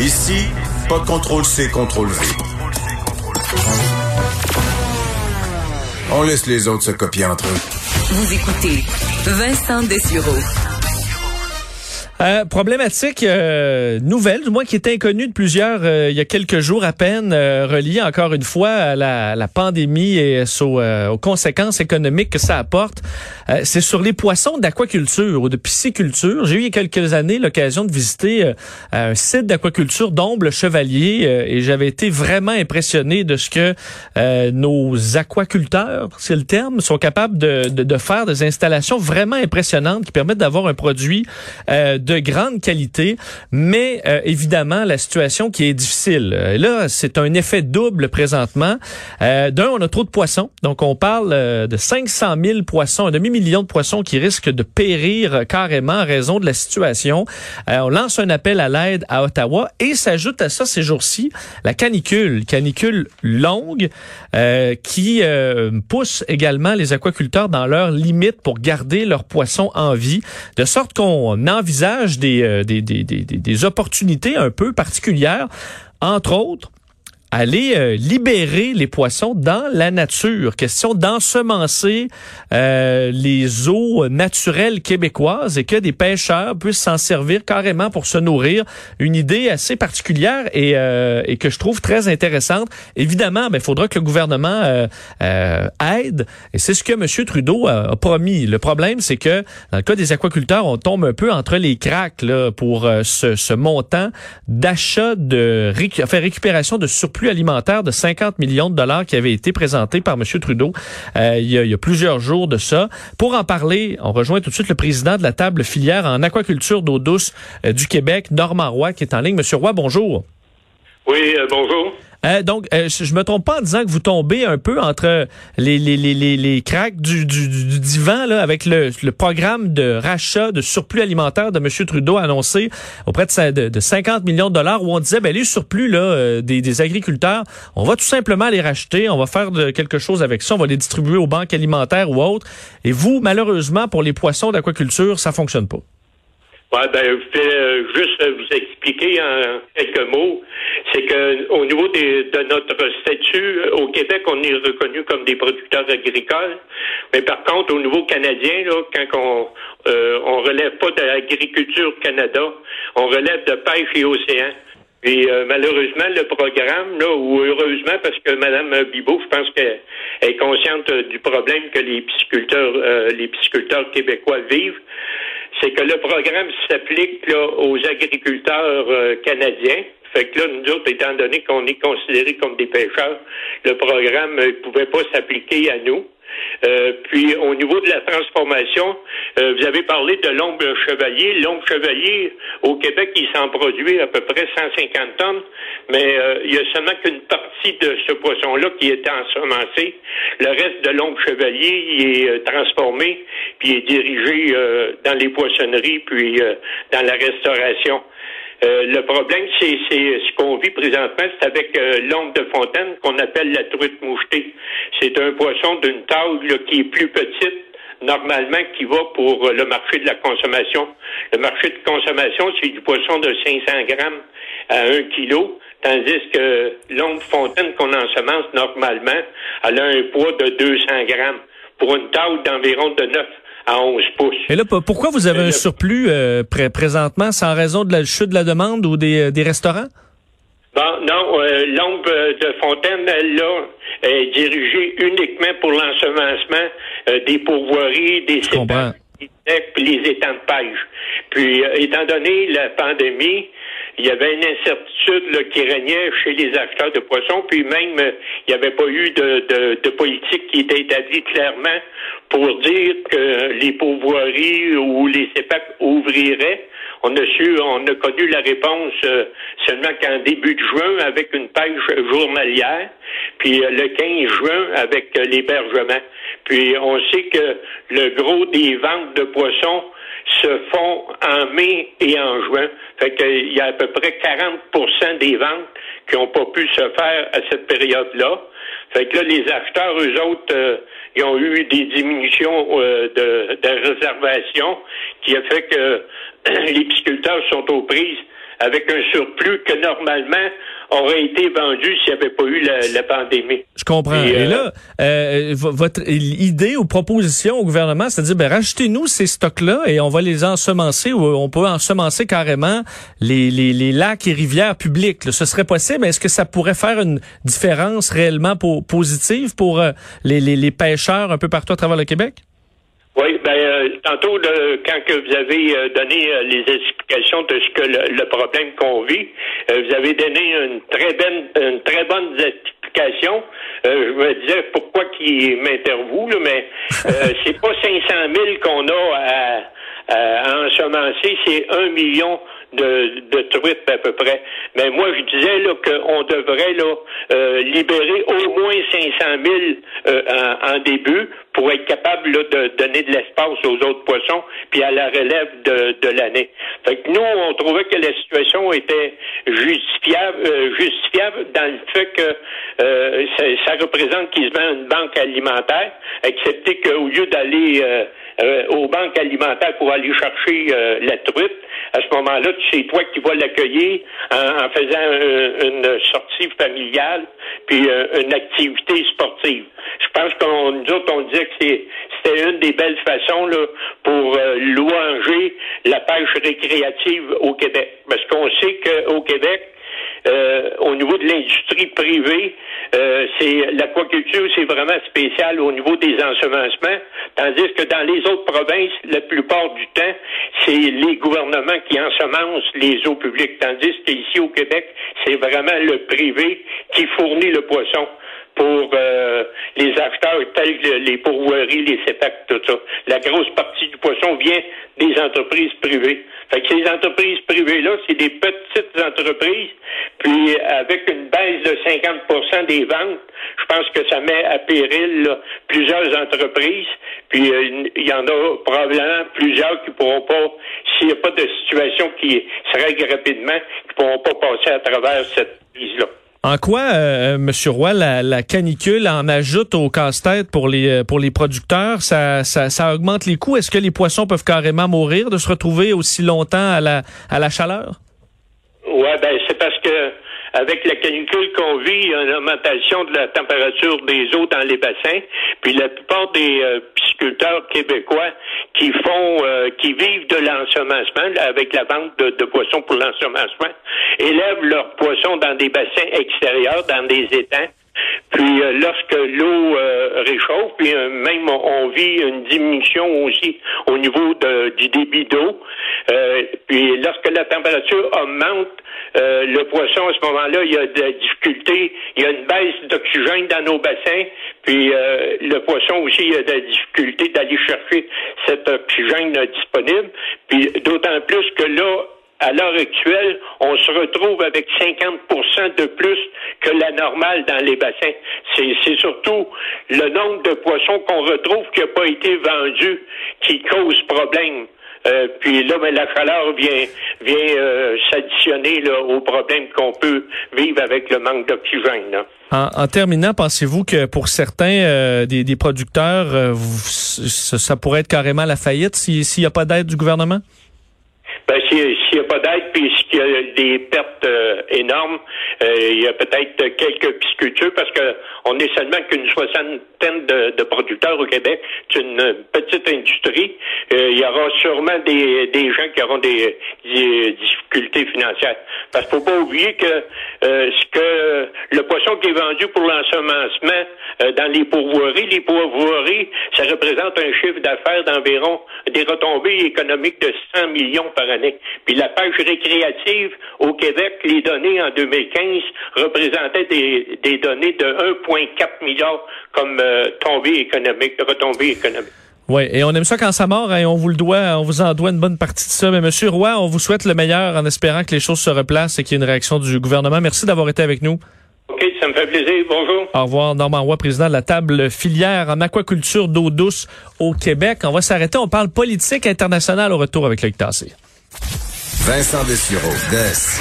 Ici, pas de contrôle C, contrôle V. On laisse les autres se copier entre eux. Vous écoutez Vincent Dessureau. Euh, problématique euh, nouvelle, du moins qui était inconnue de plusieurs euh, il y a quelques jours à peine, reliée encore une fois à la, la pandémie et aux conséquences économiques que ça apporte. c'est sur les poissons d'aquaculture ou de pisciculture. J'ai eu il y a quelques années l'occasion de visiter un site d'aquaculture d'Omble Chevalier et j'avais été vraiment impressionné de ce que nos aquaculteurs, c'est le terme, sont capables de, de, de, faire des installations vraiment impressionnantes qui permettent d'avoir un produit de grande qualité, mais euh, évidemment la situation qui est difficile. Euh, là, c'est un effet double présentement. Euh, D'un, on a trop de poissons, donc on parle euh, de 500 000 poissons, un demi-million de poissons qui risquent de périr carrément en raison de la situation. on lance un appel à l'aide à Ottawa et s'ajoute à ça ces jours-ci la canicule, canicule longue qui pousse également les aquaculteurs dans leurs limites pour garder leurs poissons en vie, de sorte qu'on envisage euh, des, des, des, des, opportunités un peu particulières, entre autres aller euh, libérer les poissons dans la nature. Question d'ensemencer euh, les eaux naturelles québécoises et que des pêcheurs puissent s'en servir carrément pour se nourrir. Une idée assez particulière et, euh, et que je trouve très intéressante. Évidemment, il faudra que le gouvernement aide et c'est ce que M. Trudeau a, promis. Le problème, c'est que dans le cas des aquaculteurs, on tombe un peu entre les cracks là, pour ce, ce montant d'achat de enfin, récupération de surplus alimentaire de 50 millions de dollars qui avait été présenté par M. Trudeau euh, il, y a, plusieurs jours de ça. Pour en parler, on rejoint tout de suite le président de la table filière en aquaculture d'eau douce euh, du Québec, Normand Roy, qui est en ligne. Monsieur Roy, bonjour. Oui, euh, bonjour. Euh, donc, euh, je me trompe pas en disant que vous tombez un peu entre les, les, les, les, les cracks du, du, du, divan là, avec le, le, programme de rachat de surplus alimentaire de M. Trudeau annoncé auprès de, de, 50 millions de dollars où on disait ben, les surplus là, euh, des, des, agriculteurs, on va tout simplement les racheter, on va faire de, quelque chose avec ça, on va les distribuer aux banques alimentaires ou autres. Et vous, malheureusement, pour les poissons d'aquaculture, ça fonctionne pas. Ouais, ben, je vais euh, juste vous expliquer en quelques mots. C'est que au niveau des, de notre statut euh, au Québec, on est reconnu comme des producteurs agricoles. Mais par contre, au niveau canadien, là, quand on euh, on relève pas de l'agriculture Canada, on relève de pêche et océan. Et euh, malheureusement, le programme, là, ou heureusement, parce que Mme Bibot, je pense qu'elle est consciente du problème que les pisciculteurs, les pisciculteurs québécois vivent c'est que le programme s'applique aux agriculteurs euh, canadiens. Fait que là, nous autres, étant donné qu'on est considérés comme des pêcheurs, le programme ne pouvait pas s'appliquer à nous. Euh, puis au niveau de la transformation, euh, vous avez parlé de l'ombre chevalier. L'ombre chevalier, au Québec, il s'en produit à peu près 150 tonnes, mais euh, il y a seulement qu'une partie de ce poisson-là qui est ensemencé. Le reste de l'ombre chevalier, il est transformé, puis est dirigé dans les poissonneries, puis dans la restauration. Euh, le problème, c'est ce qu'on vit présentement, c'est avec euh, l'ombre de fontaine qu'on appelle la truite mouchetée. C'est un poisson d'une taille qui est plus petite normalement qui va pour euh, le marché de la consommation. Le marché de consommation, c'est du poisson de 500 grammes à 1 kilo, tandis que l'ombre fontaine qu'on ensemence normalement, elle a un poids de 200 grammes pour une taille d'environ de 9 à 11 pouces. Et là, pourquoi vous avez un surplus euh, présentement? sans raison de la chute de la demande ou des, euh, des restaurants? Bon, non, euh, l'ombre de Fontaine, là, est dirigée uniquement pour l'ensemencement des pourvoiries, des cépages, les étangs de pêche. Puis, étant donné la pandémie, il y avait une incertitude qui régnait chez les acheteurs de poissons, puis même il n'y avait pas eu de, de, politique qui était établie clairement pour dire que les pourvoiries ou les CEPAC ouvriraient. On a su, on a connu la réponse euh, seulement qu'en début de juin avec une pêche journalière, puis euh, le 15 juin avec euh, l'hébergement. Puis on sait que le gros des ventes de poissons se font en mai et en juin. Fait qu'il y a à peu près 40% des ventes qui n'ont pas pu se faire à cette période-là. Fait que là, les acheteurs, eux autres, euh, ils ont eu des diminutions euh, de, de réservation qui a fait que les pisciculteurs sont aux prises avec un surplus que normalement aurait été vendu s'il n'y avait pas eu la, pandémie. Je comprends. Et, là, euh, votre idée ou proposition au gouvernement, c'est de dire, ben, rachetez-nous ces stocks-là et on va les ensemencer ou on peut ensemencer carrément les, les, les lacs et rivières publiques. Ce serait possible. Est-ce que ça pourrait faire une différence réellement positive pour euh, les, les, les pêcheurs un peu partout à travers le Québec? Oui, ben euh, tantôt quand que vous avez euh, donné euh, les explications de ce que le, problème qu'on vit, vous avez donné une très bonne une très bonne explication. je me disais pourquoi qui m'interviewe, mais c'est pas 500 000 qu'on a à, à ensemencer, c'est un million de, de truites à peu près. Mais moi, je disais là qu'on devrait là euh, libérer au moins 500 000 euh, en, début pour être capable là, de donner de l'espace aux autres poissons, puis à la relève de, de l'année. Fait que nous, on trouvait que la situation était justifiable, euh, justifiable dans le fait que ça, ça, représente quasiment une banque alimentaire, excepté qu'au lieu d'aller aux banques alimentaires pour aller chercher la truite, à ce moment-là, c'est toi qui vas l'accueillir en, faisant une sortie familiale puis euh, une activité sportive. Je pense qu'on nous autres, on disait que c'était une des belles façons là, pour euh, louanger la pêche récréative au Québec. Parce qu'on sait qu'au Québec, euh, au niveau de l'industrie privée, euh, c'est l'aquaculture, c'est vraiment spécial au niveau des ensemencements, tandis que dans les autres provinces, la plupart du temps, c'est les gouvernements qui ensemencent les eaux publiques, tandis qu'ici au Québec, c'est vraiment le privé qui fournit le poisson pour euh, les acheteurs tels que les pourvoiries, les CEPAC, tout ça. La grosse partie du poisson vient des entreprises privées. Fait que ces entreprises privées-là, c'est des petites entreprises, puis avec une baisse de 50% des ventes, je pense que ça met à péril plusieurs entreprises, puis euh, il y en a probablement plusieurs qui pourront pas, s'il n'y a pas de situation qui se règle rapidement, qui pourront pas passer à travers cette crise-là. En quoi, euh, M. Roy, la, canicule en ajoute au casse-tête pour les euh, pour les producteurs? Ça, ça, ça augmente les coûts? Est-ce que les poissons peuvent carrément mourir de se retrouver aussi longtemps à la, à la chaleur? Ouais, ben c'est parce que avec la canicule qu'on vit, il y a une augmentation de la température des eaux dans les bassins. Puis la plupart des euh, pisciculteurs québécois qui font, euh, qui vivent de l'ensemencement, avec la vente de, poissons pour l'ensemencement, élèvent leurs poissons dans des bassins extérieurs, dans des étangs. Puis euh, lorsque l'eau réchauffe, puis même on, vit une diminution aussi au niveau du débit d'eau. puis lorsque la température augmente, euh, le poisson, à ce moment-là, il y a des difficultés, il y a une baisse d'oxygène dans nos bassins, puis euh, le poisson aussi, il y a des difficultés d'aller chercher cet oxygène disponible, puis d'autant plus que là, à l'heure actuelle, on se retrouve avec 50% de plus que la normale dans les bassins. C'est surtout le nombre de poissons qu'on retrouve qui n'a pas été vendu qui cause problème. Euh, puis là, ben, la chaleur vient, vient euh, s'additionner au problème qu'on peut vivre avec le manque d'oxygène. En, terminant, pensez-vous que pour certains euh, des, producteurs, ça, pourrait être carrément la faillite s'il n'y a pas d'aide du gouvernement? Ben, s'il n'y a pas d'aide, puis s'il y a des pertes euh, énormes, euh, il y a peut-être quelques piscicultures parce que on est seulement qu'une soixantaine de, producteurs au Québec. C'est une petite industrie. Euh, il y aura sûrement des, gens qui auront des, difficultés financières. Parce qu'il faut pas oublier que ce que le poisson qui est vendu pour l'ensemencement dans les pourvoiries, les pourvoiries, ça représente un chiffre d'affaires d'environ des retombées économiques de 100 millions par année. Puis la pêche récréative au Québec, les données en 2015 représentaient des, données de 1,4 milliard comme euh, tombée économique, retombée économique. Oui, et on aime ça quand ça mord, et hein, on vous le doit, on vous en doit une bonne partie de ça. Mais Monsieur Roy, on vous souhaite le meilleur en espérant que les choses se replacent et qu'il y ait une réaction du gouvernement. Merci d'avoir été avec nous. OK, ça me fait plaisir. Bonjour. Au revoir, Normand Roy, président de la table filière en aquaculture d'eau douce au Québec. On va s'arrêter. On parle politique internationale au retour avec Loïc Tassé. Vincent Dessureau, Des.